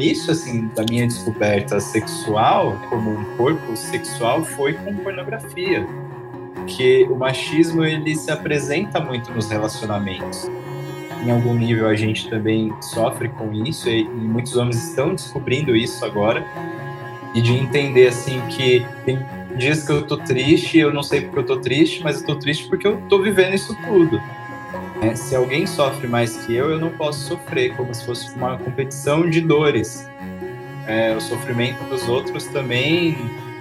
início assim da minha descoberta sexual, como um corpo sexual, foi com pornografia. Que o machismo ele se apresenta muito nos relacionamentos. Em algum nível a gente também sofre com isso e muitos homens estão descobrindo isso agora e de entender assim que tem dias que eu tô triste, eu não sei porque eu tô triste, mas eu tô triste porque eu tô vivendo isso tudo. É, se alguém sofre mais que eu, eu não posso sofrer, como se fosse uma competição de dores. É, o sofrimento dos outros também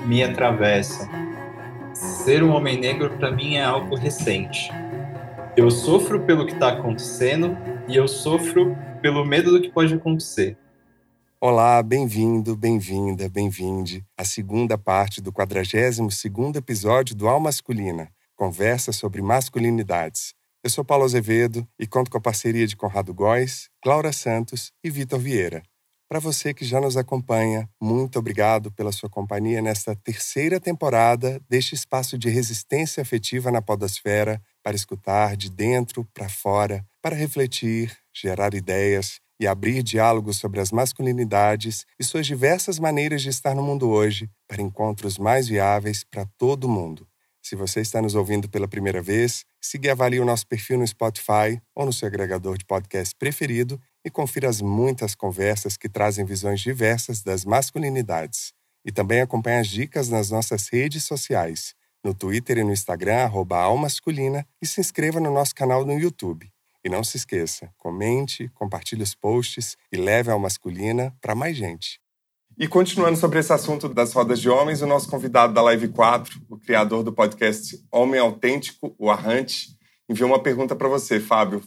me atravessa. Ser um homem negro para mim é algo recente. Eu sofro pelo que está acontecendo e eu sofro pelo medo do que pode acontecer. Olá, bem-vindo, bem-vinda, bem-vinde à segunda parte do 42º episódio do Alma Masculina, conversa sobre masculinidades. Eu sou Paulo Azevedo e conto com a parceria de Conrado Góes, Laura Santos e Vitor Vieira. Para você que já nos acompanha, muito obrigado pela sua companhia nesta terceira temporada deste espaço de resistência afetiva na podosfera para escutar de dentro para fora, para refletir, gerar ideias e abrir diálogos sobre as masculinidades e suas diversas maneiras de estar no mundo hoje para encontros mais viáveis para todo mundo. Se você está nos ouvindo pela primeira vez, siga e avalie o nosso perfil no Spotify ou no seu agregador de podcast preferido e confira as muitas conversas que trazem visões diversas das masculinidades. E também acompanhe as dicas nas nossas redes sociais, no Twitter e no Instagram, arroba Almasculina, e se inscreva no nosso canal no YouTube. E não se esqueça, comente, compartilhe os posts e leve a masculina para mais gente. E continuando sobre esse assunto das rodas de homens, o nosso convidado da Live 4, o criador do podcast Homem Autêntico, o Arrante, enviou uma pergunta para você, Fábio.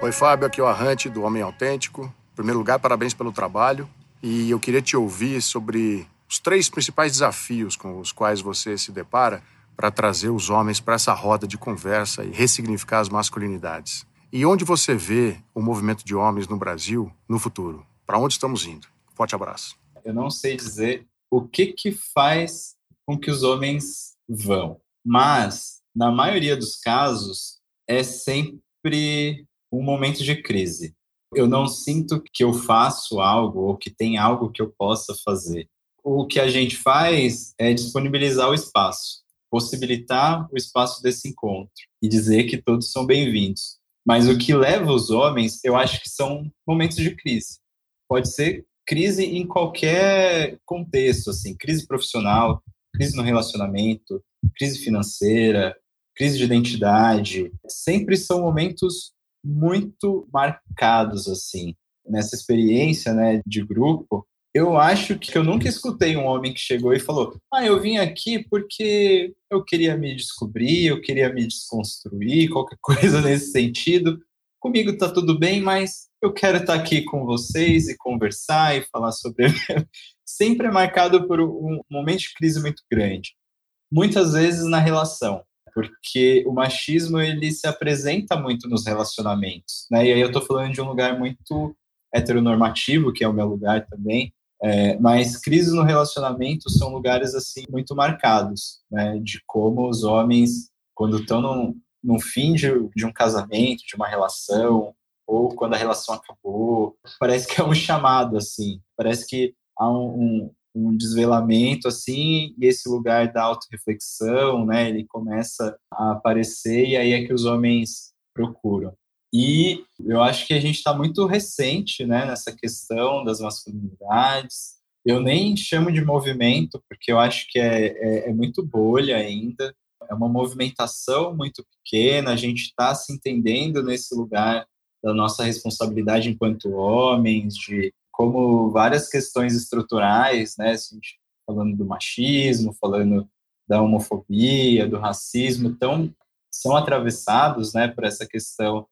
Oi, Fábio, aqui é o Arrante do Homem Autêntico. Em primeiro lugar, parabéns pelo trabalho. E eu queria te ouvir sobre os três principais desafios com os quais você se depara para trazer os homens para essa roda de conversa e ressignificar as masculinidades. E onde você vê o movimento de homens no Brasil no futuro? Para onde estamos indo? Forte abraço. Eu não sei dizer o que que faz com que os homens vão, mas na maioria dos casos é sempre um momento de crise. Eu não sinto que eu faço algo ou que tem algo que eu possa fazer. O que a gente faz é disponibilizar o espaço possibilitar o espaço desse encontro e dizer que todos são bem-vindos. Mas o que leva os homens, eu acho que são momentos de crise. Pode ser crise em qualquer contexto, assim, crise profissional, crise no relacionamento, crise financeira, crise de identidade. Sempre são momentos muito marcados, assim. Nessa experiência né, de grupo, eu acho que eu nunca escutei um homem que chegou e falou: Ah, eu vim aqui porque eu queria me descobrir, eu queria me desconstruir, qualquer coisa nesse sentido. Comigo tá tudo bem, mas eu quero estar aqui com vocês e conversar e falar sobre. Sempre é marcado por um momento de crise muito grande. Muitas vezes na relação, porque o machismo ele se apresenta muito nos relacionamentos, né? E aí eu tô falando de um lugar muito heteronormativo, que é o meu lugar também, é, mas crises no relacionamento são lugares assim muito marcados, né, de como os homens, quando estão no fim de, de um casamento, de uma relação, ou quando a relação acabou, parece que é um chamado assim, parece que há um, um, um desvelamento assim e esse lugar da autorreflexão, né, ele começa a aparecer e aí é que os homens procuram. E eu acho que a gente está muito recente né, nessa questão das masculinidades. Eu nem chamo de movimento, porque eu acho que é, é, é muito bolha ainda. É uma movimentação muito pequena, a gente está se entendendo nesse lugar da nossa responsabilidade enquanto homens, de como várias questões estruturais, né, a gente falando do machismo, falando da homofobia, do racismo, tão, são atravessados né, por essa questão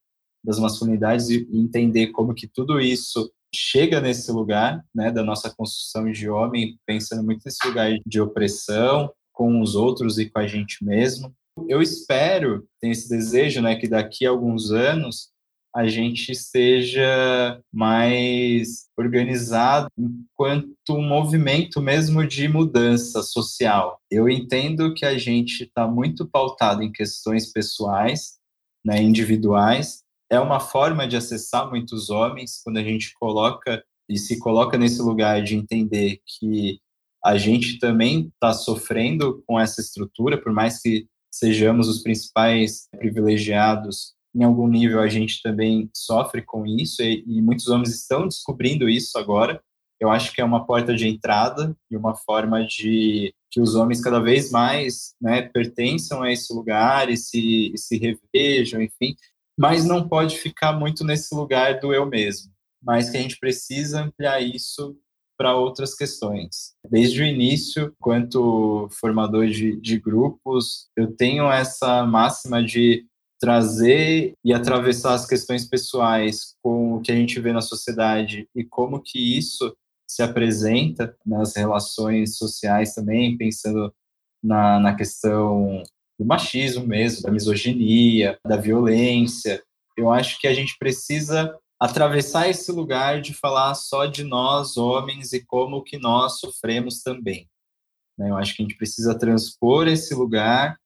das masculinidades e entender como que tudo isso chega nesse lugar, né, da nossa construção de homem, pensando muito nesse lugar de opressão com os outros e com a gente mesmo. Eu espero, tenho esse desejo, né, que daqui a alguns anos a gente esteja mais organizado enquanto um movimento mesmo de mudança social. Eu entendo que a gente está muito pautado em questões pessoais, né, individuais, é uma forma de acessar muitos homens quando a gente coloca e se coloca nesse lugar de entender que a gente também está sofrendo com essa estrutura, por mais que sejamos os principais privilegiados, em algum nível a gente também sofre com isso e, e muitos homens estão descobrindo isso agora. Eu acho que é uma porta de entrada e uma forma de que os homens cada vez mais né, pertençam a esse lugar e se, e se revejam, enfim, mas não pode ficar muito nesse lugar do eu mesmo, mas que a gente precisa ampliar isso para outras questões. Desde o início, quanto formador de, de grupos, eu tenho essa máxima de trazer e atravessar as questões pessoais com o que a gente vê na sociedade e como que isso se apresenta nas relações sociais também, pensando na, na questão do machismo mesmo, da misoginia, da violência. Eu acho que a gente precisa atravessar esse lugar de falar só de nós, homens, e como que nós sofremos também. Né? Eu acho que a gente precisa transpor esse lugar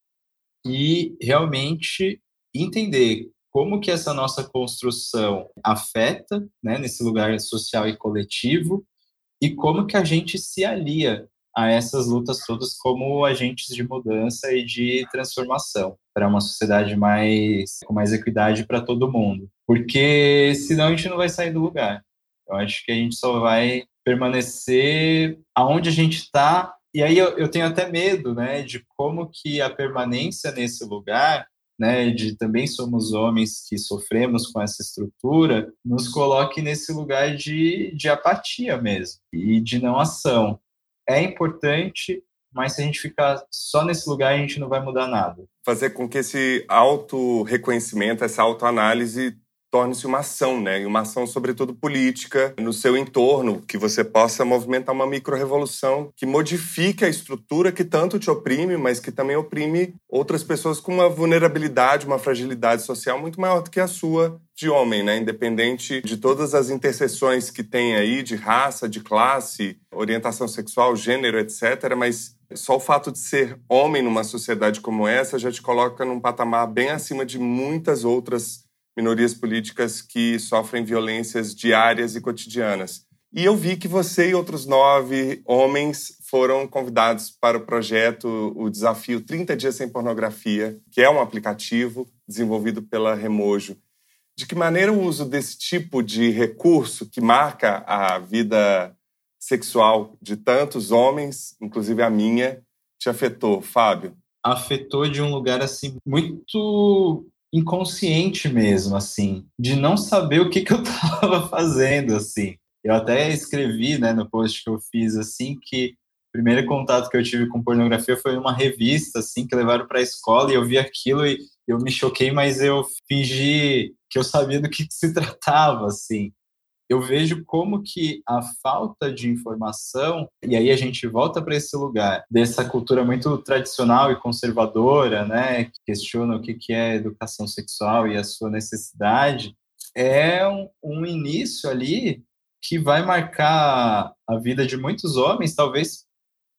e realmente entender como que essa nossa construção afeta, né, nesse lugar social e coletivo, e como que a gente se alia a essas lutas todas como agentes de mudança e de transformação para uma sociedade mais com mais equidade para todo mundo. Porque senão a gente não vai sair do lugar. Eu acho que a gente só vai permanecer aonde a gente está. E aí eu, eu tenho até medo, né, de como que a permanência nesse lugar né, de também somos homens que sofremos com essa estrutura, nos coloque nesse lugar de, de apatia mesmo e de não ação. É importante, mas se a gente ficar só nesse lugar, a gente não vai mudar nada. Fazer com que esse auto-reconhecimento, essa autoanálise torne-se uma ação, né? E uma ação, sobretudo, política no seu entorno, que você possa movimentar uma micro-revolução que modifique a estrutura que tanto te oprime, mas que também oprime outras pessoas com uma vulnerabilidade, uma fragilidade social muito maior do que a sua de homem, né? Independente de todas as interseções que tem aí de raça, de classe, orientação sexual, gênero, etc. Mas só o fato de ser homem numa sociedade como essa já te coloca num patamar bem acima de muitas outras minorias políticas que sofrem violências diárias e cotidianas. E eu vi que você e outros nove homens foram convidados para o projeto, o desafio 30 Dias Sem Pornografia, que é um aplicativo desenvolvido pela Remojo. De que maneira o uso desse tipo de recurso que marca a vida sexual de tantos homens, inclusive a minha, te afetou, Fábio? Afetou de um lugar assim muito inconsciente mesmo, assim, de não saber o que, que eu estava fazendo, assim. Eu até escrevi, né, no post que eu fiz, assim, que o primeiro contato que eu tive com pornografia foi numa revista, assim, que levaram para a escola e eu vi aquilo e eu me choquei, mas eu fingi que eu sabia do que, que se tratava, assim eu vejo como que a falta de informação, e aí a gente volta para esse lugar dessa cultura muito tradicional e conservadora, né, que questiona o que, que é educação sexual e a sua necessidade, é um, um início ali que vai marcar a vida de muitos homens, talvez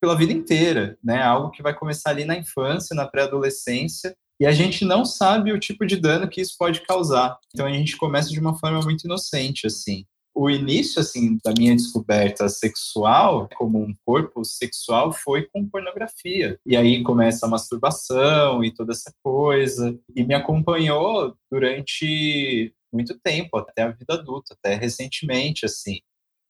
pela vida inteira, né? Algo que vai começar ali na infância, na pré-adolescência, e a gente não sabe o tipo de dano que isso pode causar. Então a gente começa de uma forma muito inocente, assim o início assim da minha descoberta sexual como um corpo sexual foi com pornografia. E aí começa a masturbação e toda essa coisa. E me acompanhou durante muito tempo até a vida adulta até recentemente assim.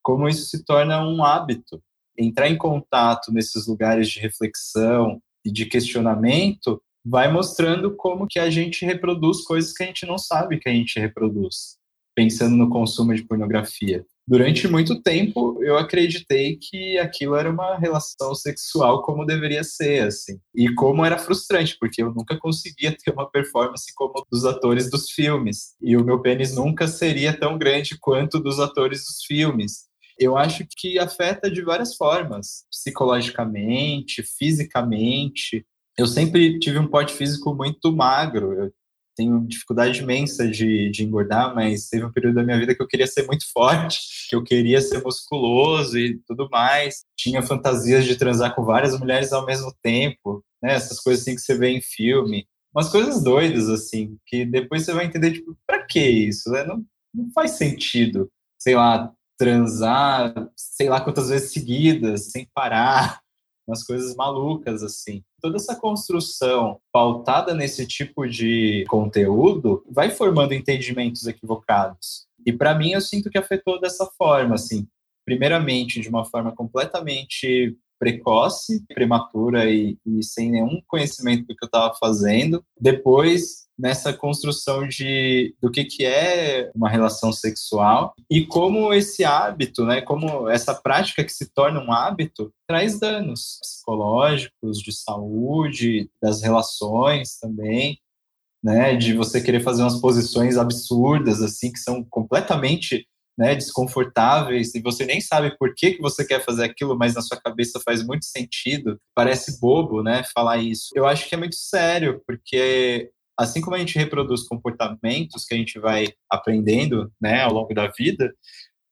Como isso se torna um hábito. Entrar em contato nesses lugares de reflexão e de questionamento vai mostrando como que a gente reproduz coisas que a gente não sabe que a gente reproduz pensando no consumo de pornografia. Durante muito tempo, eu acreditei que aquilo era uma relação sexual como deveria ser, assim. E como era frustrante, porque eu nunca conseguia ter uma performance como dos atores dos filmes. E o meu pênis nunca seria tão grande quanto dos atores dos filmes. Eu acho que afeta de várias formas, psicologicamente, fisicamente. Eu sempre tive um porte físico muito magro. Eu tenho dificuldade imensa de, de engordar, mas teve um período da minha vida que eu queria ser muito forte, que eu queria ser musculoso e tudo mais. Tinha fantasias de transar com várias mulheres ao mesmo tempo, né? Essas coisas assim que você vê em filme. Umas coisas doidas, assim, que depois você vai entender, tipo, pra que isso? Né? Não, não faz sentido, sei lá, transar sei lá quantas vezes seguidas, sem parar, umas coisas malucas assim. Toda essa construção pautada nesse tipo de conteúdo vai formando entendimentos equivocados. E para mim eu sinto que afetou dessa forma, assim. Primeiramente, de uma forma completamente precoce, prematura e, e sem nenhum conhecimento do que eu estava fazendo. Depois, nessa construção de do que, que é uma relação sexual e como esse hábito, né, como essa prática que se torna um hábito traz danos psicológicos, de saúde, das relações também, né, de você querer fazer umas posições absurdas assim que são completamente né, desconfortáveis e você nem sabe por que, que você quer fazer aquilo, mas na sua cabeça faz muito sentido. Parece bobo, né, falar isso. Eu acho que é muito sério, porque assim como a gente reproduz comportamentos que a gente vai aprendendo, né, ao longo da vida,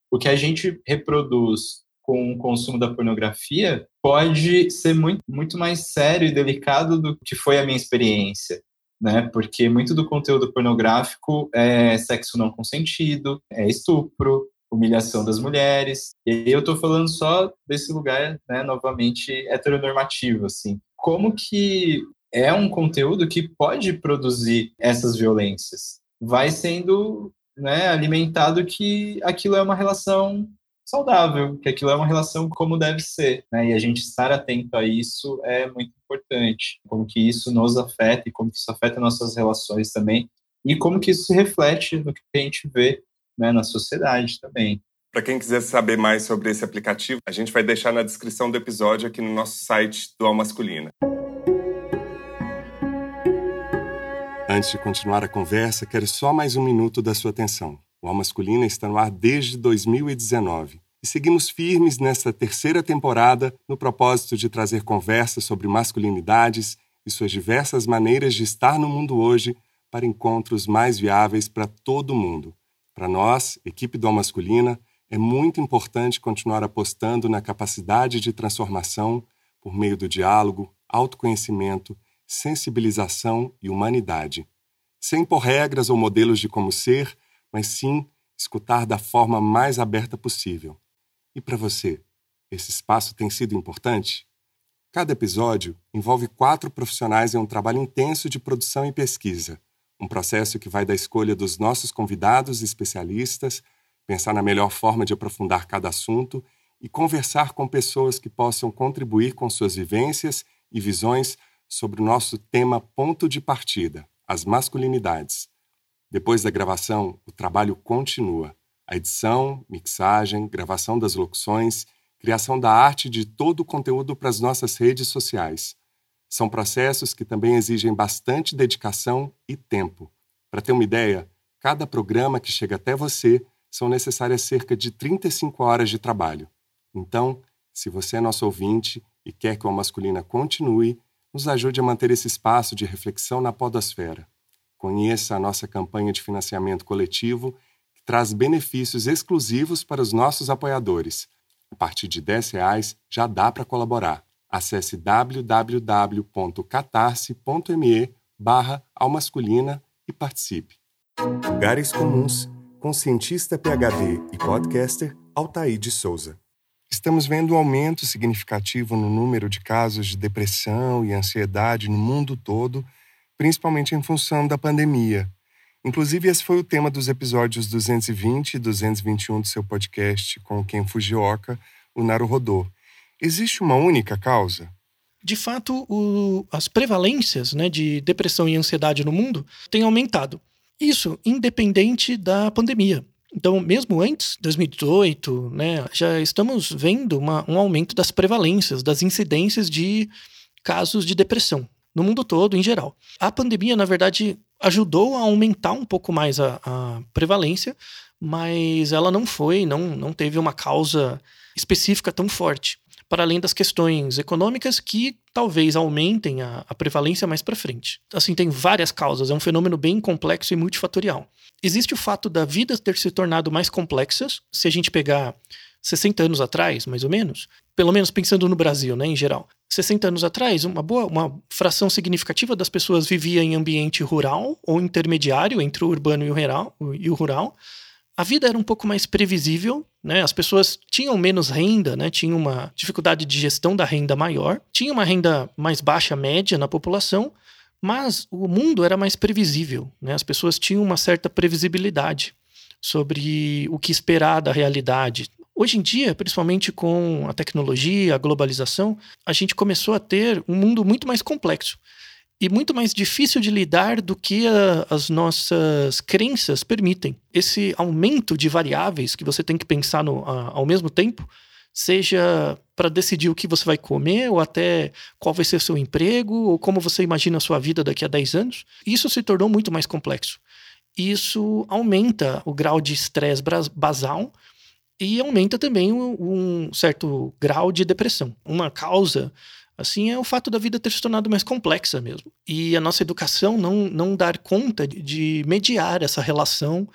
o que a gente reproduz com o consumo da pornografia pode ser muito, muito mais sério e delicado do que foi a minha experiência. Né, porque muito do conteúdo pornográfico é sexo não consentido, é estupro, humilhação das mulheres. E eu estou falando só desse lugar, né, novamente heteronormativo, assim. Como que é um conteúdo que pode produzir essas violências. Vai sendo né, alimentado que aquilo é uma relação saudável, que aquilo é uma relação como deve ser. Né? E a gente estar atento a isso é muito importante. Como que isso nos afeta e como que isso afeta nossas relações também. E como que isso se reflete no que a gente vê né, na sociedade também. Para quem quiser saber mais sobre esse aplicativo, a gente vai deixar na descrição do episódio aqui no nosso site do Al Masculina. Antes de continuar a conversa, quero só mais um minuto da sua atenção. O Al Masculina está no ar desde 2019 e seguimos firmes nesta terceira temporada no propósito de trazer conversas sobre masculinidades e suas diversas maneiras de estar no mundo hoje para encontros mais viáveis para todo mundo. Para nós, equipe do Al Masculina, é muito importante continuar apostando na capacidade de transformação por meio do diálogo, autoconhecimento sensibilização e humanidade. Sem impor regras ou modelos de como ser, mas sim escutar da forma mais aberta possível. E para você, esse espaço tem sido importante? Cada episódio envolve quatro profissionais em um trabalho intenso de produção e pesquisa, um processo que vai da escolha dos nossos convidados e especialistas, pensar na melhor forma de aprofundar cada assunto e conversar com pessoas que possam contribuir com suas vivências e visões sobre o nosso tema ponto de partida, as masculinidades. Depois da gravação, o trabalho continua. A edição, mixagem, gravação das locuções, criação da arte de todo o conteúdo para as nossas redes sociais. São processos que também exigem bastante dedicação e tempo. Para ter uma ideia, cada programa que chega até você são necessárias cerca de 35 horas de trabalho. Então, se você é nosso ouvinte e quer que o Masculina continue, nos ajude a manter esse espaço de reflexão na podosfera. Conheça a nossa campanha de financiamento coletivo, que traz benefícios exclusivos para os nossos apoiadores. A partir de R$ reais já dá para colaborar. Acesse www.catarse.me barra e participe. Lugares Comuns, com cientista PhD e podcaster Altair de Souza. Estamos vendo um aumento significativo no número de casos de depressão e ansiedade no mundo todo, principalmente em função da pandemia. Inclusive, esse foi o tema dos episódios 220 e 221 do seu podcast com Ken Fujioka, o Naruhodô. Existe uma única causa? De fato, o, as prevalências né, de depressão e ansiedade no mundo têm aumentado. Isso independente da pandemia. Então, mesmo antes de 2018, né, já estamos vendo uma, um aumento das prevalências, das incidências de casos de depressão no mundo todo, em geral. A pandemia, na verdade, ajudou a aumentar um pouco mais a, a prevalência, mas ela não foi, não, não teve uma causa específica tão forte para além das questões econômicas que talvez aumentem a, a prevalência mais para frente. Assim, tem várias causas, é um fenômeno bem complexo e multifatorial. Existe o fato da vida ter se tornado mais complexa, se a gente pegar 60 anos atrás, mais ou menos, pelo menos pensando no Brasil, né, em geral. 60 anos atrás, uma boa, uma fração significativa das pessoas vivia em ambiente rural ou intermediário entre o urbano e o rural, e o rural a vida era um pouco mais previsível, né? As pessoas tinham menos renda, né? Tinham uma dificuldade de gestão da renda maior, tinha uma renda mais baixa média na população, mas o mundo era mais previsível, né? As pessoas tinham uma certa previsibilidade sobre o que esperar da realidade. Hoje em dia, principalmente com a tecnologia, a globalização, a gente começou a ter um mundo muito mais complexo e muito mais difícil de lidar do que a, as nossas crenças permitem. Esse aumento de variáveis que você tem que pensar no, a, ao mesmo tempo, seja para decidir o que você vai comer, ou até qual vai ser o seu emprego, ou como você imagina a sua vida daqui a 10 anos, isso se tornou muito mais complexo. Isso aumenta o grau de estresse basal e aumenta também um certo grau de depressão. Uma causa assim é o fato da vida ter se tornado mais complexa mesmo. E a nossa educação não, não dar conta de mediar essa relação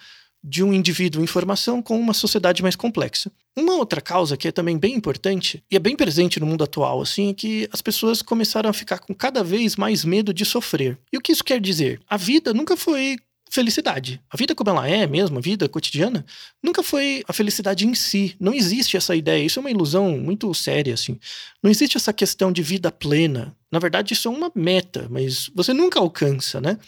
de um indivíduo em formação com uma sociedade mais complexa. Uma outra causa que é também bem importante e é bem presente no mundo atual, assim, é que as pessoas começaram a ficar com cada vez mais medo de sofrer. E o que isso quer dizer? A vida nunca foi felicidade. A vida como ela é mesmo, a vida cotidiana, nunca foi a felicidade em si. Não existe essa ideia. Isso é uma ilusão muito séria, assim. Não existe essa questão de vida plena. Na verdade, isso é uma meta, mas você nunca alcança, né?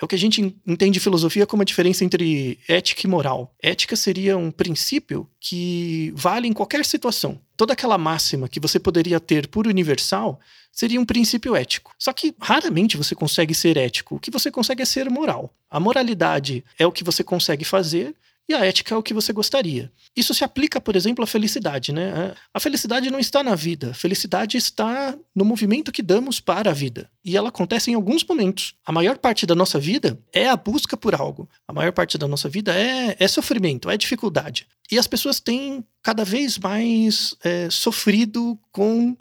É o que a gente entende filosofia como a diferença entre ética e moral. Ética seria um princípio que vale em qualquer situação. Toda aquela máxima que você poderia ter por universal seria um princípio ético. Só que raramente você consegue ser ético. O que você consegue é ser moral. A moralidade é o que você consegue fazer e a ética é o que você gostaria. Isso se aplica, por exemplo, à felicidade, né? A felicidade não está na vida, a felicidade está no movimento que damos para a vida. E ela acontece em alguns momentos. A maior parte da nossa vida é a busca por algo. A maior parte da nossa vida é, é sofrimento, é dificuldade. E as pessoas têm cada vez mais é, sofrido com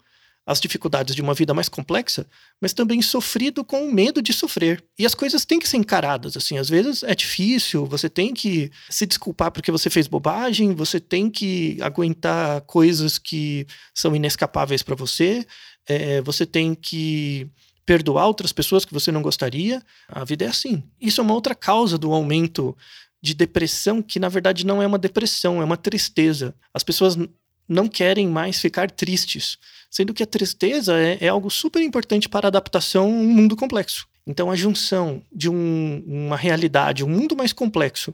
as dificuldades de uma vida mais complexa, mas também sofrido com o medo de sofrer. E as coisas têm que ser encaradas, assim, às vezes é difícil, você tem que se desculpar porque você fez bobagem, você tem que aguentar coisas que são inescapáveis para você, é, você tem que perdoar outras pessoas que você não gostaria. A vida é assim. Isso é uma outra causa do aumento de depressão, que na verdade não é uma depressão, é uma tristeza. As pessoas não querem mais ficar tristes, sendo que a tristeza é, é algo super importante para a adaptação a um mundo complexo. Então, a junção de um, uma realidade, um mundo mais complexo,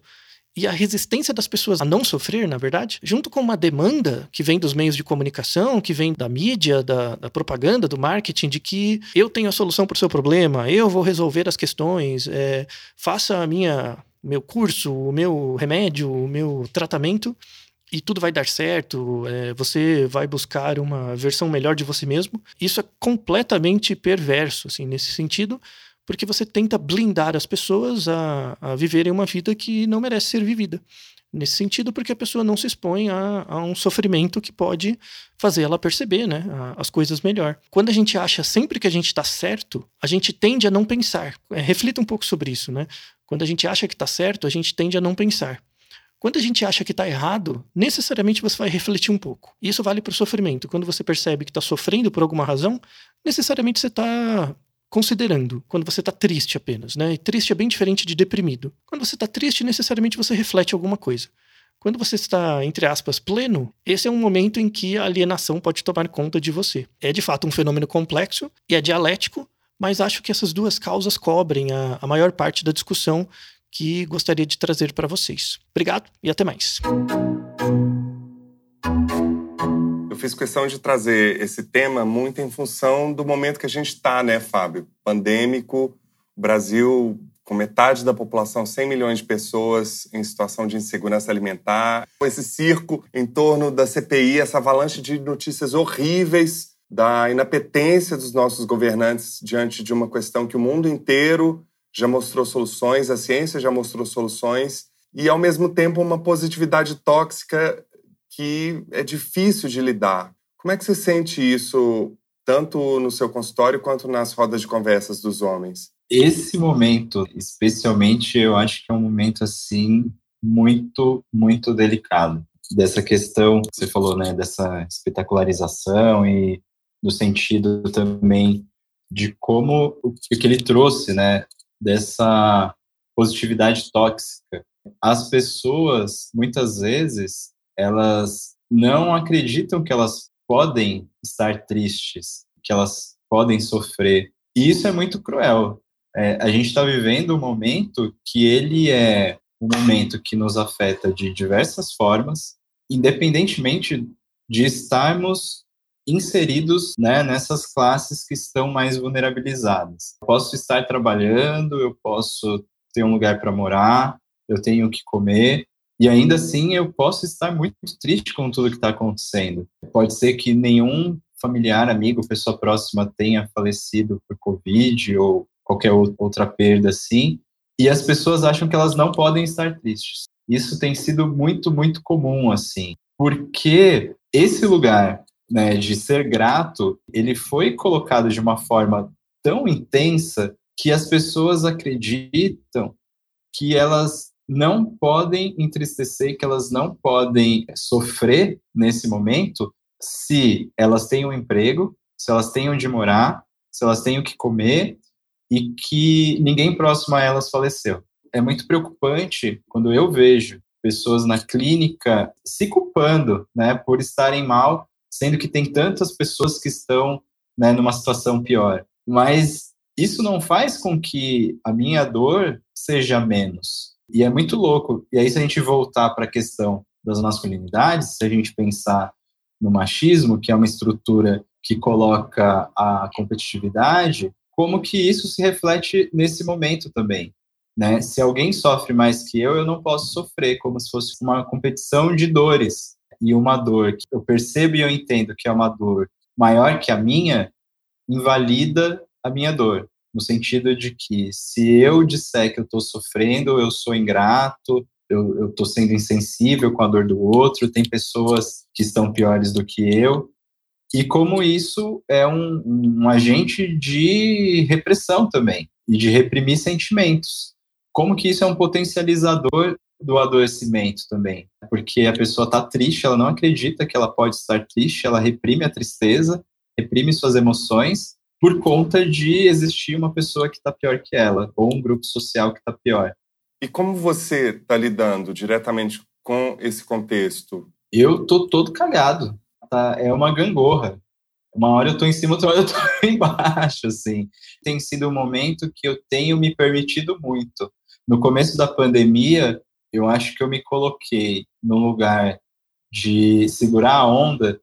e a resistência das pessoas a não sofrer, na verdade, junto com uma demanda que vem dos meios de comunicação, que vem da mídia, da, da propaganda, do marketing, de que eu tenho a solução para o seu problema, eu vou resolver as questões, é, faça a minha meu curso, o meu remédio, o meu tratamento e tudo vai dar certo, é, você vai buscar uma versão melhor de você mesmo. Isso é completamente perverso, assim, nesse sentido, porque você tenta blindar as pessoas a, a viverem uma vida que não merece ser vivida. Nesse sentido, porque a pessoa não se expõe a, a um sofrimento que pode fazer ela perceber né, a, as coisas melhor. Quando a gente acha sempre que a gente está certo, a gente tende a não pensar. É, reflita um pouco sobre isso, né? Quando a gente acha que está certo, a gente tende a não pensar. Quando a gente acha que está errado, necessariamente você vai refletir um pouco. Isso vale para o sofrimento. Quando você percebe que está sofrendo por alguma razão, necessariamente você está considerando. Quando você está triste apenas, né? E triste é bem diferente de deprimido. Quando você está triste, necessariamente você reflete alguma coisa. Quando você está, entre aspas, pleno, esse é um momento em que a alienação pode tomar conta de você. É de fato um fenômeno complexo e é dialético, mas acho que essas duas causas cobrem a, a maior parte da discussão que gostaria de trazer para vocês. Obrigado e até mais. Eu fiz questão de trazer esse tema muito em função do momento que a gente está, né, Fábio? Pandêmico, Brasil com metade da população, 100 milhões de pessoas em situação de insegurança alimentar. Esse circo em torno da CPI, essa avalanche de notícias horríveis da inapetência dos nossos governantes diante de uma questão que o mundo inteiro já mostrou soluções, a ciência já mostrou soluções, e ao mesmo tempo uma positividade tóxica que é difícil de lidar. Como é que você sente isso, tanto no seu consultório quanto nas rodas de conversas dos homens? Esse momento, especialmente, eu acho que é um momento assim muito, muito delicado. Dessa questão que você falou, né, dessa espetacularização e do sentido também de como o que ele trouxe, né, dessa positividade tóxica as pessoas, muitas vezes, elas não acreditam que elas podem estar tristes, que elas podem sofrer. E isso é muito cruel. É, a gente está vivendo um momento que ele é um momento que nos afeta de diversas formas, independentemente de estarmos inseridos né, nessas classes que estão mais vulnerabilizadas. Posso estar trabalhando, eu posso ter um lugar para morar, eu tenho o que comer, e ainda assim eu posso estar muito triste com tudo que está acontecendo. Pode ser que nenhum familiar, amigo, pessoa próxima tenha falecido por Covid ou qualquer outra perda assim, e as pessoas acham que elas não podem estar tristes. Isso tem sido muito, muito comum, assim, porque esse lugar né, de ser grato, ele foi colocado de uma forma tão intensa que as pessoas acreditam que elas não podem entristecer, que elas não podem sofrer nesse momento se elas têm um emprego, se elas têm onde morar, se elas têm o que comer e que ninguém próximo a elas faleceu. É muito preocupante quando eu vejo pessoas na clínica se culpando, né, por estarem mal, sendo que tem tantas pessoas que estão, né, numa situação pior. Mas isso não faz com que a minha dor seja menos. E é muito louco. E aí se a gente voltar para a questão das masculinidades, se a gente pensar no machismo, que é uma estrutura que coloca a competitividade, como que isso se reflete nesse momento também. Né? Se alguém sofre mais que eu, eu não posso sofrer, como se fosse uma competição de dores. E uma dor que eu percebo e eu entendo que é uma dor maior que a minha, invalida a minha dor. No sentido de que se eu disser que eu estou sofrendo, eu sou ingrato, eu estou sendo insensível com a dor do outro, tem pessoas que estão piores do que eu, e como isso é um, um agente de repressão também, e de reprimir sentimentos. Como que isso é um potencializador do adoecimento também, porque a pessoa está triste, ela não acredita que ela pode estar triste, ela reprime a tristeza, reprime suas emoções por conta de existir uma pessoa que está pior que ela, ou um grupo social que está pior. E como você está lidando diretamente com esse contexto? Eu tô todo cagado. Tá? É uma gangorra. Uma hora eu tô em cima, outra hora eu tô embaixo, assim. Tem sido um momento que eu tenho me permitido muito. No começo da pandemia, eu acho que eu me coloquei no lugar de segurar a onda,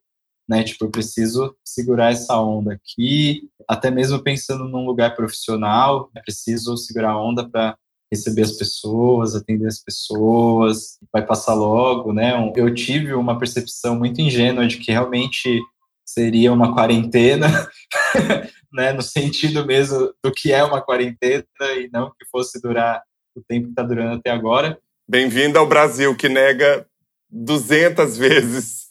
né? Tipo, eu preciso segurar essa onda aqui, até mesmo pensando num lugar profissional, preciso segurar a onda para receber as pessoas, atender as pessoas, vai passar logo, né? Eu tive uma percepção muito ingênua de que realmente seria uma quarentena, né? No sentido mesmo do que é uma quarentena e não que fosse durar o tempo que está durando até agora. Bem-vindo ao Brasil, que nega 200 vezes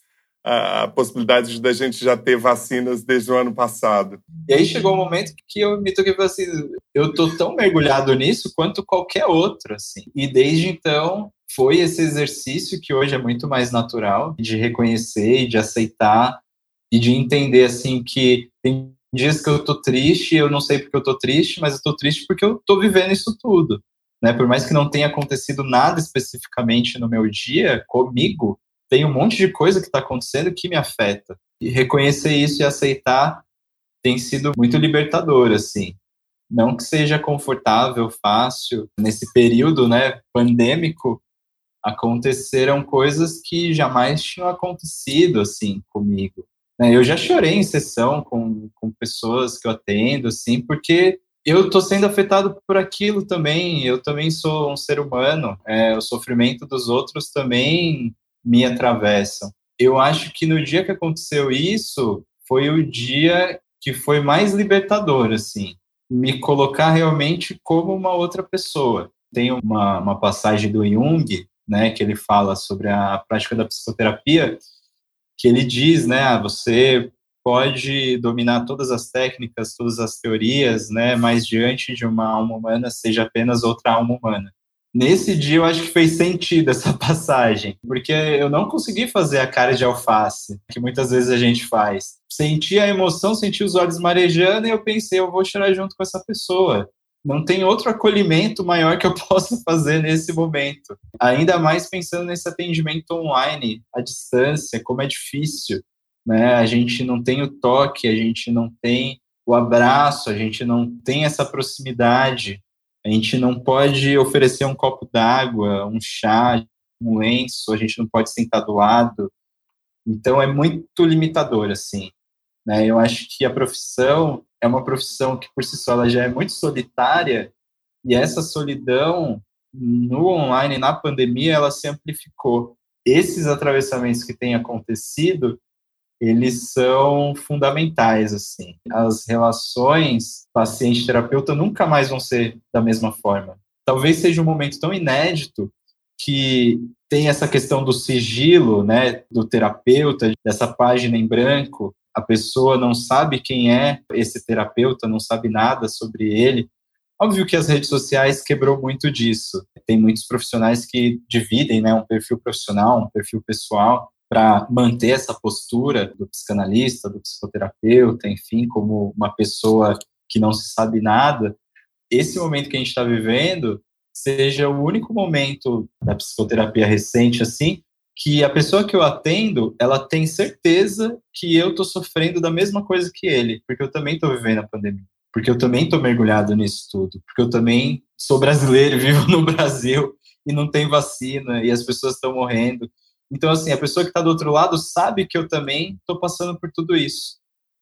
a, possibilidade da gente já ter vacinas desde o ano passado. E aí chegou o um momento que eu me toquei assim, eu tô tão mergulhado nisso quanto qualquer outro, assim. E desde então foi esse exercício que hoje é muito mais natural de reconhecer e de aceitar e de entender assim que tem dias que eu tô triste, eu não sei porque eu tô triste, mas eu tô triste porque eu tô vivendo isso tudo. Né, por mais que não tenha acontecido nada especificamente no meu dia comigo, tem um monte de coisa que está acontecendo que me afeta. E reconhecer isso e aceitar tem sido muito libertador, assim. Não que seja confortável, fácil. Nesse período, né, pandêmico, aconteceram coisas que jamais tinham acontecido, assim, comigo. Eu já chorei em sessão com, com pessoas que eu atendo, assim, porque eu estou sendo afetado por aquilo também. Eu também sou um ser humano. É, o sofrimento dos outros também me atravessam. Eu acho que no dia que aconteceu isso, foi o dia que foi mais libertador, assim, me colocar realmente como uma outra pessoa. Tem uma, uma passagem do Jung, né, que ele fala sobre a prática da psicoterapia, que ele diz, né, ah, você pode dominar todas as técnicas, todas as teorias, né, mas diante de uma alma humana seja apenas outra alma humana. Nesse dia eu acho que fez sentido essa passagem, porque eu não consegui fazer a cara de alface, que muitas vezes a gente faz. Senti a emoção, senti os olhos marejando e eu pensei, eu vou chorar junto com essa pessoa. não tem outro acolhimento maior que eu possa fazer nesse momento. Ainda mais pensando nesse atendimento online, à distância, como é difícil. Né? A gente não tem o toque, a gente não tem o abraço, a gente não tem essa proximidade, a gente não pode oferecer um copo d'água, um chá, um lenço, a gente não pode sentar do lado. Então é muito limitador, assim. Né? Eu acho que a profissão é uma profissão que por si só ela já é muito solitária e essa solidão no online, na pandemia, ela se amplificou. Esses atravessamentos que têm acontecido, eles são fundamentais, assim. As relações paciente-terapeuta nunca mais vão ser da mesma forma. Talvez seja um momento tão inédito que tem essa questão do sigilo, né, do terapeuta, dessa página em branco, a pessoa não sabe quem é esse terapeuta, não sabe nada sobre ele. Óbvio que as redes sociais quebrou muito disso. Tem muitos profissionais que dividem, né, um perfil profissional, um perfil pessoal, para manter essa postura do psicanalista, do psicoterapeuta, enfim, como uma pessoa que não se sabe nada. Esse momento que a gente está vivendo seja o único momento da psicoterapia recente, assim, que a pessoa que eu atendo, ela tem certeza que eu estou sofrendo da mesma coisa que ele, porque eu também estou vivendo a pandemia, porque eu também estou mergulhado nisso tudo, porque eu também sou brasileiro, vivo no Brasil e não tem vacina e as pessoas estão morrendo. Então, assim, a pessoa que está do outro lado sabe que eu também estou passando por tudo isso.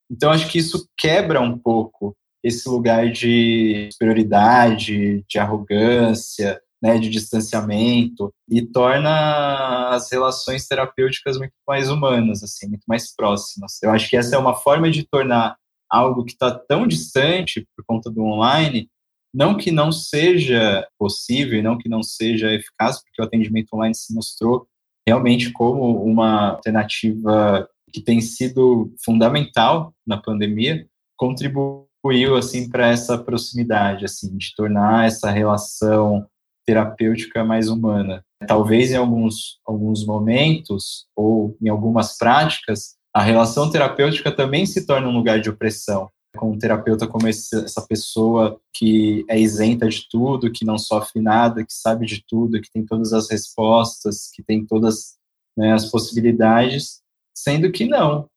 Então, acho que isso quebra um pouco esse lugar de superioridade, de arrogância, né, de distanciamento e torna as relações terapêuticas muito mais humanas, assim, muito mais próximas. Eu acho que essa é uma forma de tornar algo que está tão distante por conta do online, não que não seja possível, não que não seja eficaz, porque o atendimento online se mostrou realmente como uma alternativa que tem sido fundamental na pandemia, contribuiu assim para essa proximidade, assim, de tornar essa relação terapêutica mais humana. Talvez em alguns, alguns momentos ou em algumas práticas, a relação terapêutica também se torna um lugar de opressão. Com um terapeuta como esse, essa pessoa que é isenta de tudo, que não sofre nada, que sabe de tudo, que tem todas as respostas, que tem todas né, as possibilidades, sendo que não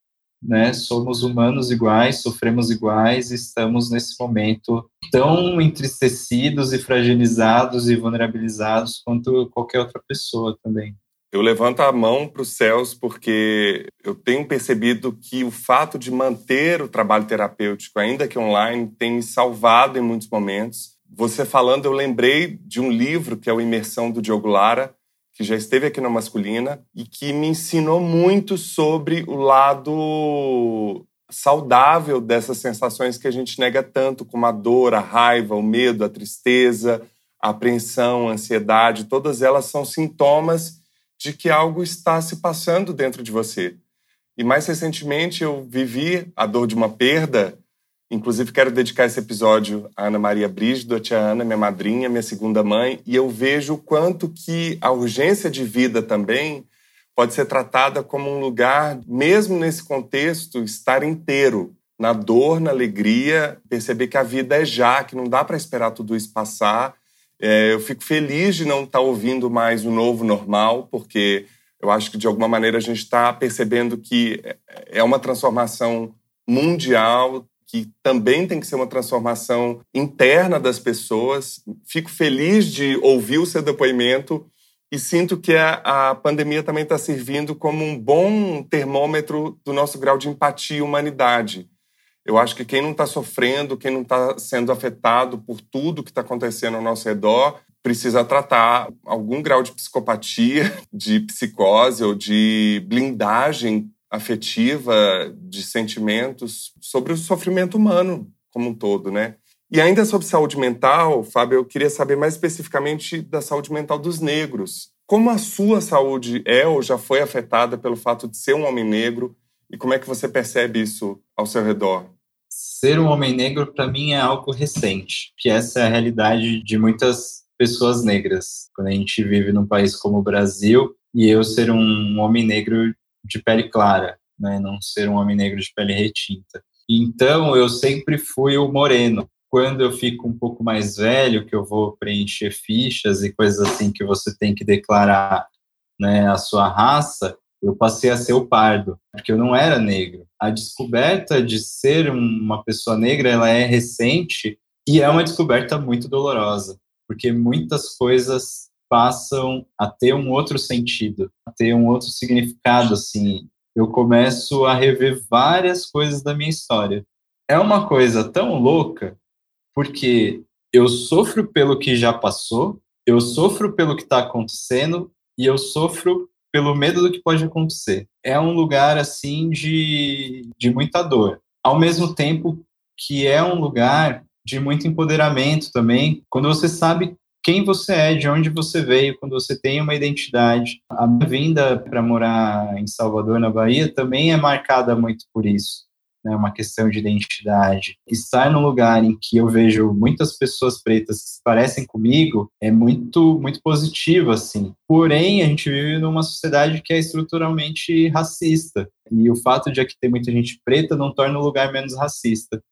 né? Somos humanos iguais, sofremos iguais, estamos nesse momento tão entristecidos e fragilizados e vulnerabilizados quanto qualquer outra pessoa também. Eu levanto a mão para os céus porque eu tenho percebido que o fato de manter o trabalho terapêutico, ainda que online, tem me salvado em muitos momentos. Você falando, eu lembrei de um livro que é o Imersão do Diogo Lara, que já esteve aqui na Masculina e que me ensinou muito sobre o lado saudável dessas sensações que a gente nega tanto, como a dor, a raiva, o medo, a tristeza, a apreensão, a ansiedade, todas elas são sintomas de que algo está se passando dentro de você. E mais recentemente eu vivi a dor de uma perda Inclusive, quero dedicar esse episódio à Ana Maria Brígido, a tia Ana, minha madrinha, minha segunda mãe, e eu vejo o quanto que a urgência de vida também pode ser tratada como um lugar, mesmo nesse contexto, estar inteiro, na dor, na alegria, perceber que a vida é já, que não dá para esperar tudo isso passar. É, eu fico feliz de não estar tá ouvindo mais o novo normal, porque eu acho que de alguma maneira a gente está percebendo que é uma transformação mundial, que também tem que ser uma transformação interna das pessoas. Fico feliz de ouvir o seu depoimento e sinto que a, a pandemia também está servindo como um bom termômetro do nosso grau de empatia e humanidade. Eu acho que quem não está sofrendo, quem não está sendo afetado por tudo que está acontecendo ao nosso redor, precisa tratar algum grau de psicopatia, de psicose ou de blindagem afetiva, de sentimentos, sobre o sofrimento humano como um todo, né? E ainda sobre saúde mental, Fábio, eu queria saber mais especificamente da saúde mental dos negros. Como a sua saúde é ou já foi afetada pelo fato de ser um homem negro e como é que você percebe isso ao seu redor? Ser um homem negro, para mim, é algo recente, que essa é a realidade de muitas pessoas negras. Quando a gente vive num país como o Brasil, e eu ser um homem negro de pele clara, né, não ser um homem negro de pele retinta. Então, eu sempre fui o moreno. quando eu fico um pouco mais velho, que eu vou preencher fichas e coisas assim que você tem que declarar né, a sua raça, eu passei a ser o pardo, porque eu não era negro. A descoberta de ser uma pessoa negra, ela é recente e é uma descoberta muito dolorosa, porque muitas coisas passam a ter um outro sentido, a ter um outro significado, assim. Eu começo a rever várias coisas da minha história. É uma coisa tão louca porque eu sofro pelo que já passou, eu sofro pelo que está acontecendo e eu sofro pelo medo do que pode acontecer. É um lugar assim de, de muita dor. Ao mesmo tempo que é um lugar de muito empoderamento também, quando você sabe quem você é, de onde você veio, quando você tem uma identidade. A minha vinda para morar em Salvador, na Bahia, também é marcada muito por isso né, uma questão de identidade. Estar num lugar em que eu vejo muitas pessoas pretas que se parecem comigo é muito, muito positivo, assim. Porém, a gente vive numa sociedade que é estruturalmente racista. E o fato de aqui ter muita gente preta não torna o lugar menos racista.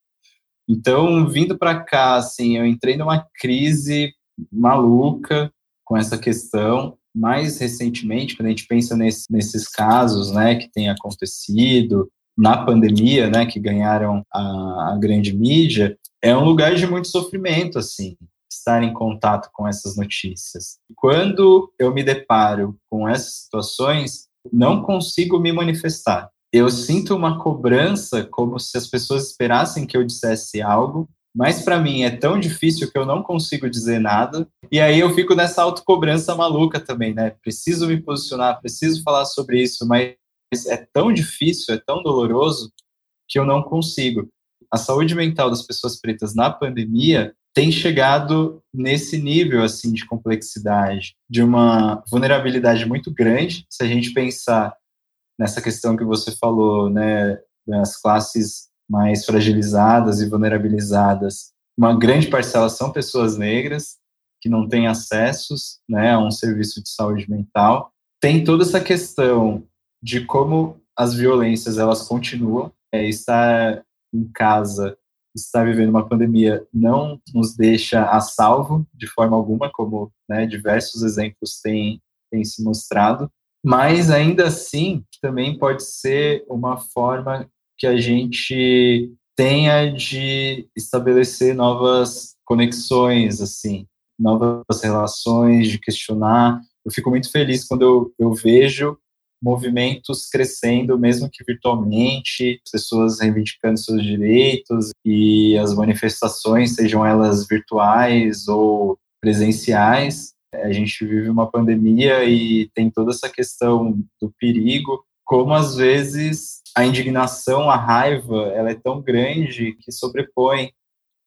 Então, vindo para cá, assim, eu entrei numa crise maluca com essa questão. Mais recentemente, quando a gente pensa nesse, nesses casos, né, que tem acontecido, na pandemia, né, que ganharam a, a grande mídia, é um lugar de muito sofrimento, assim, estar em contato com essas notícias. Quando eu me deparo com essas situações, não consigo me manifestar. Eu sinto uma cobrança como se as pessoas esperassem que eu dissesse algo, mas para mim é tão difícil que eu não consigo dizer nada. E aí eu fico nessa autocobrança maluca também, né? Preciso me posicionar, preciso falar sobre isso, mas é tão difícil, é tão doloroso, que eu não consigo. A saúde mental das pessoas pretas na pandemia tem chegado nesse nível assim de complexidade, de uma vulnerabilidade muito grande, se a gente pensar nessa questão que você falou, né, das classes mais fragilizadas e vulnerabilizadas. Uma grande parcela são pessoas negras que não têm acessos, né, a um serviço de saúde mental. Tem toda essa questão de como as violências elas continuam. É, estar em casa, estar vivendo uma pandemia não nos deixa a salvo de forma alguma, como né, diversos exemplos têm, têm se mostrado, mas ainda assim também pode ser uma forma que a gente tenha de estabelecer novas conexões, assim, novas relações, de questionar. Eu fico muito feliz quando eu, eu vejo movimentos crescendo, mesmo que virtualmente, pessoas reivindicando seus direitos e as manifestações, sejam elas virtuais ou presenciais. A gente vive uma pandemia e tem toda essa questão do perigo, como às vezes a indignação, a raiva, ela é tão grande que sobrepõe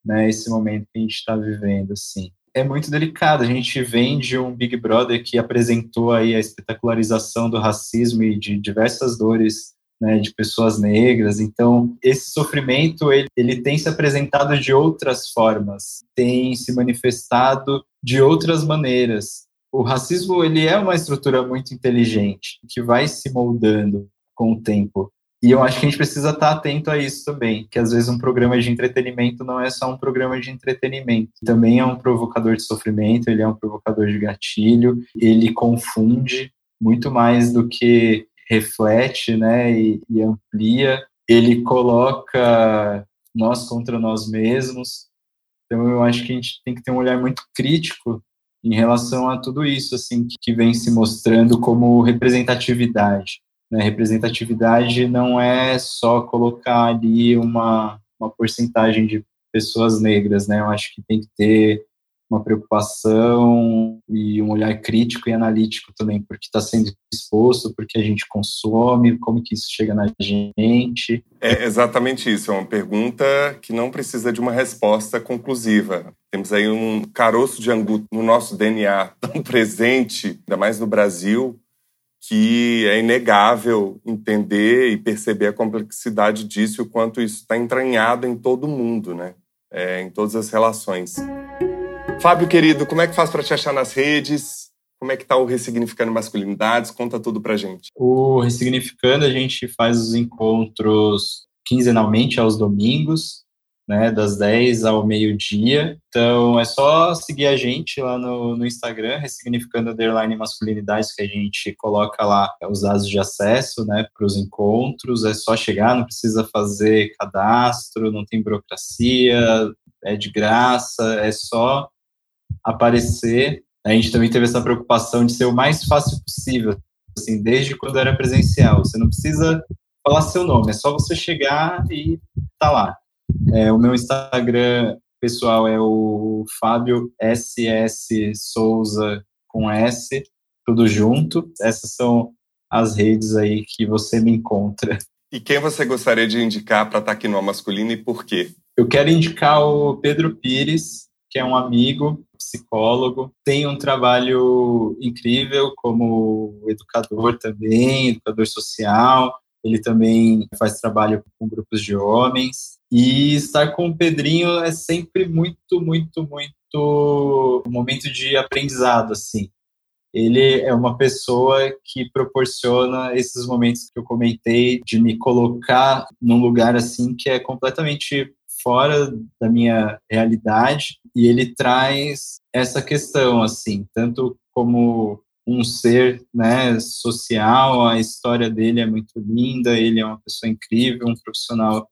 né, esse momento que a gente está vivendo, assim é muito delicado. A gente vem de um Big Brother que apresentou aí a espetacularização do racismo e de diversas dores né, de pessoas negras. Então, esse sofrimento ele, ele tem se apresentado de outras formas, tem se manifestado de outras maneiras. O racismo ele é uma estrutura muito inteligente que vai se moldando com o tempo. E eu acho que a gente precisa estar atento a isso também, que às vezes um programa de entretenimento não é só um programa de entretenimento, também é um provocador de sofrimento, ele é um provocador de gatilho, ele confunde muito mais do que reflete, né, e, e amplia, ele coloca nós contra nós mesmos. Então eu acho que a gente tem que ter um olhar muito crítico em relação a tudo isso, assim, que vem se mostrando como representatividade. Né? Representatividade não é só colocar ali uma, uma porcentagem de pessoas negras, né? Eu acho que tem que ter uma preocupação e um olhar crítico e analítico também, porque está sendo exposto, porque a gente consome, como que isso chega na gente. É exatamente isso, é uma pergunta que não precisa de uma resposta conclusiva. Temos aí um caroço de angu no nosso DNA tão presente, ainda mais no Brasil, que é inegável entender e perceber a complexidade disso e o quanto isso está entranhado em todo mundo, né? É, em todas as relações. Fábio, querido, como é que faz para te achar nas redes? Como é que está o Ressignificando Masculinidades? Conta tudo para gente. O Ressignificando, a gente faz os encontros quinzenalmente aos domingos. Né, das 10 ao meio-dia. Então é só seguir a gente lá no, no Instagram, ressignificando underline masculinidades, que a gente coloca lá os dados de acesso né, para os encontros. É só chegar, não precisa fazer cadastro, não tem burocracia, é de graça, é só aparecer. A gente também teve essa preocupação de ser o mais fácil possível, assim, desde quando era presencial. Você não precisa falar seu nome, é só você chegar e tá lá. É, o meu Instagram pessoal é o Fábio SS Souza com S, tudo junto. Essas são as redes aí que você me encontra. E quem você gostaria de indicar para estar aqui no Masculino e por quê? Eu quero indicar o Pedro Pires, que é um amigo, psicólogo, tem um trabalho incrível como educador também, educador social. Ele também faz trabalho com grupos de homens. E estar com o Pedrinho é sempre muito, muito, muito um momento de aprendizado, assim. Ele é uma pessoa que proporciona esses momentos que eu comentei de me colocar num lugar assim que é completamente fora da minha realidade e ele traz essa questão assim, tanto como um ser né, social, a história dele é muito linda, ele é uma pessoa incrível, um profissional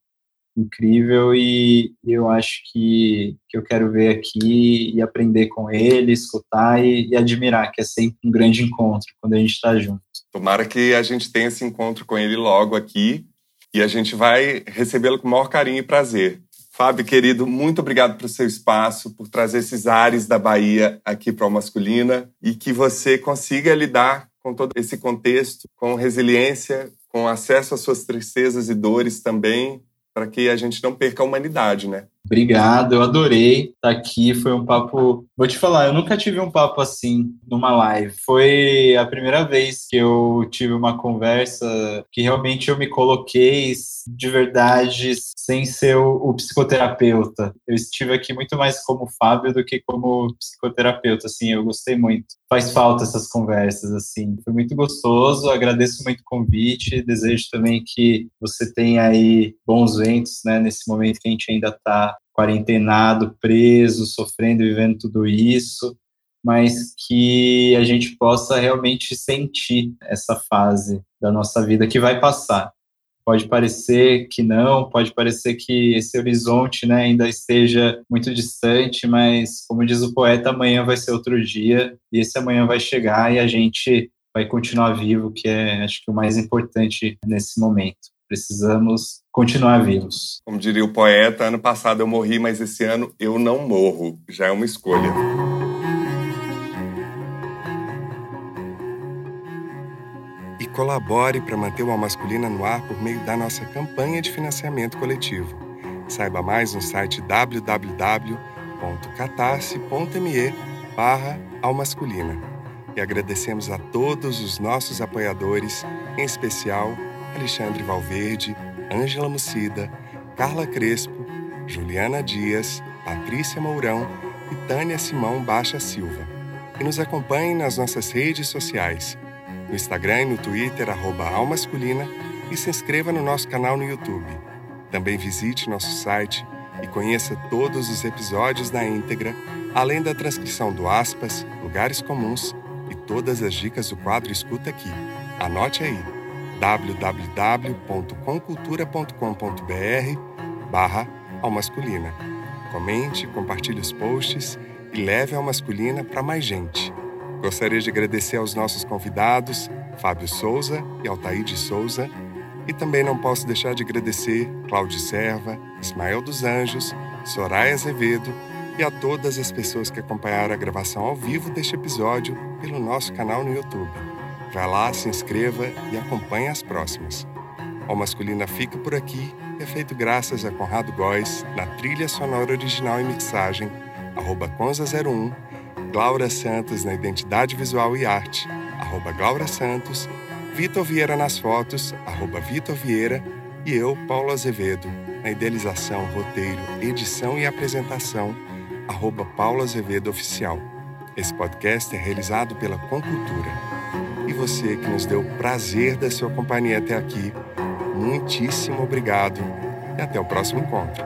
incrível e eu acho que, que eu quero ver aqui e aprender com ele, escutar e, e admirar, que é sempre um grande encontro quando a gente está junto. Tomara que a gente tenha esse encontro com ele logo aqui e a gente vai recebê-lo com o maior carinho e prazer. Fábio, querido, muito obrigado pelo seu espaço, por trazer esses ares da Bahia aqui para o Masculina e que você consiga lidar com todo esse contexto com resiliência, com acesso às suas tristezas e dores também, para que a gente não perca a humanidade, né? Obrigado, eu adorei estar aqui. Foi um papo. Vou te falar, eu nunca tive um papo assim numa live. Foi a primeira vez que eu tive uma conversa que realmente eu me coloquei de verdade sem ser o, o psicoterapeuta. Eu estive aqui muito mais como Fábio do que como psicoterapeuta. Assim, eu gostei muito. Faz falta essas conversas, assim. Foi muito gostoso. Agradeço muito o convite. Desejo também que você tenha aí bons ventos, né, nesse momento que a gente ainda está quarentenado, preso, sofrendo, vivendo tudo isso, mas que a gente possa realmente sentir essa fase da nossa vida que vai passar. Pode parecer que não, pode parecer que esse horizonte né, ainda esteja muito distante, mas, como diz o poeta, amanhã vai ser outro dia e esse amanhã vai chegar e a gente vai continuar vivo, que é, acho que, o mais importante nesse momento. Precisamos continuar vivos. Como diria o poeta, ano passado eu morri, mas esse ano eu não morro. Já é uma escolha. E colabore para manter o Alma Masculina no ar por meio da nossa campanha de financiamento coletivo. Saiba mais no site www.catarse.me barra Almasculina. E agradecemos a todos os nossos apoiadores, em especial Alexandre Valverde, Ângela Mucida, Carla Crespo, Juliana Dias, Patrícia Mourão e Tânia Simão Baixa Silva. E nos acompanhem nas nossas redes sociais, no Instagram e no Twitter, arroba Almasculina, e se inscreva no nosso canal no YouTube. Também visite nosso site e conheça todos os episódios na íntegra, além da transcrição do Aspas, Lugares Comuns e todas as dicas do quadro Escuta Aqui. Anote aí www.concultura.com.br barra Almasculina. Comente, compartilhe os posts e leve a Almasculina para mais gente. Gostaria de agradecer aos nossos convidados, Fábio Souza e Altaíde Souza, e também não posso deixar de agradecer Cláudio Serva, Ismael dos Anjos, Soraya Azevedo e a todas as pessoas que acompanharam a gravação ao vivo deste episódio pelo nosso canal no YouTube. Vá lá, se inscreva e acompanhe as próximas. O Masculina fica por aqui é feito graças a Conrado Góes na trilha sonora original e mixagem, arroba Conza01, Glaura Santos na identidade visual e arte, arroba Glaura Santos, Vitor Vieira nas fotos, arroba Vitor Vieira, e eu, Paulo Azevedo, na idealização, roteiro, edição e apresentação, arroba Paulo Azevedo Oficial. Esse podcast é realizado pela Concultura e você que nos deu o prazer da sua companhia até aqui. Muitíssimo obrigado e até o próximo encontro.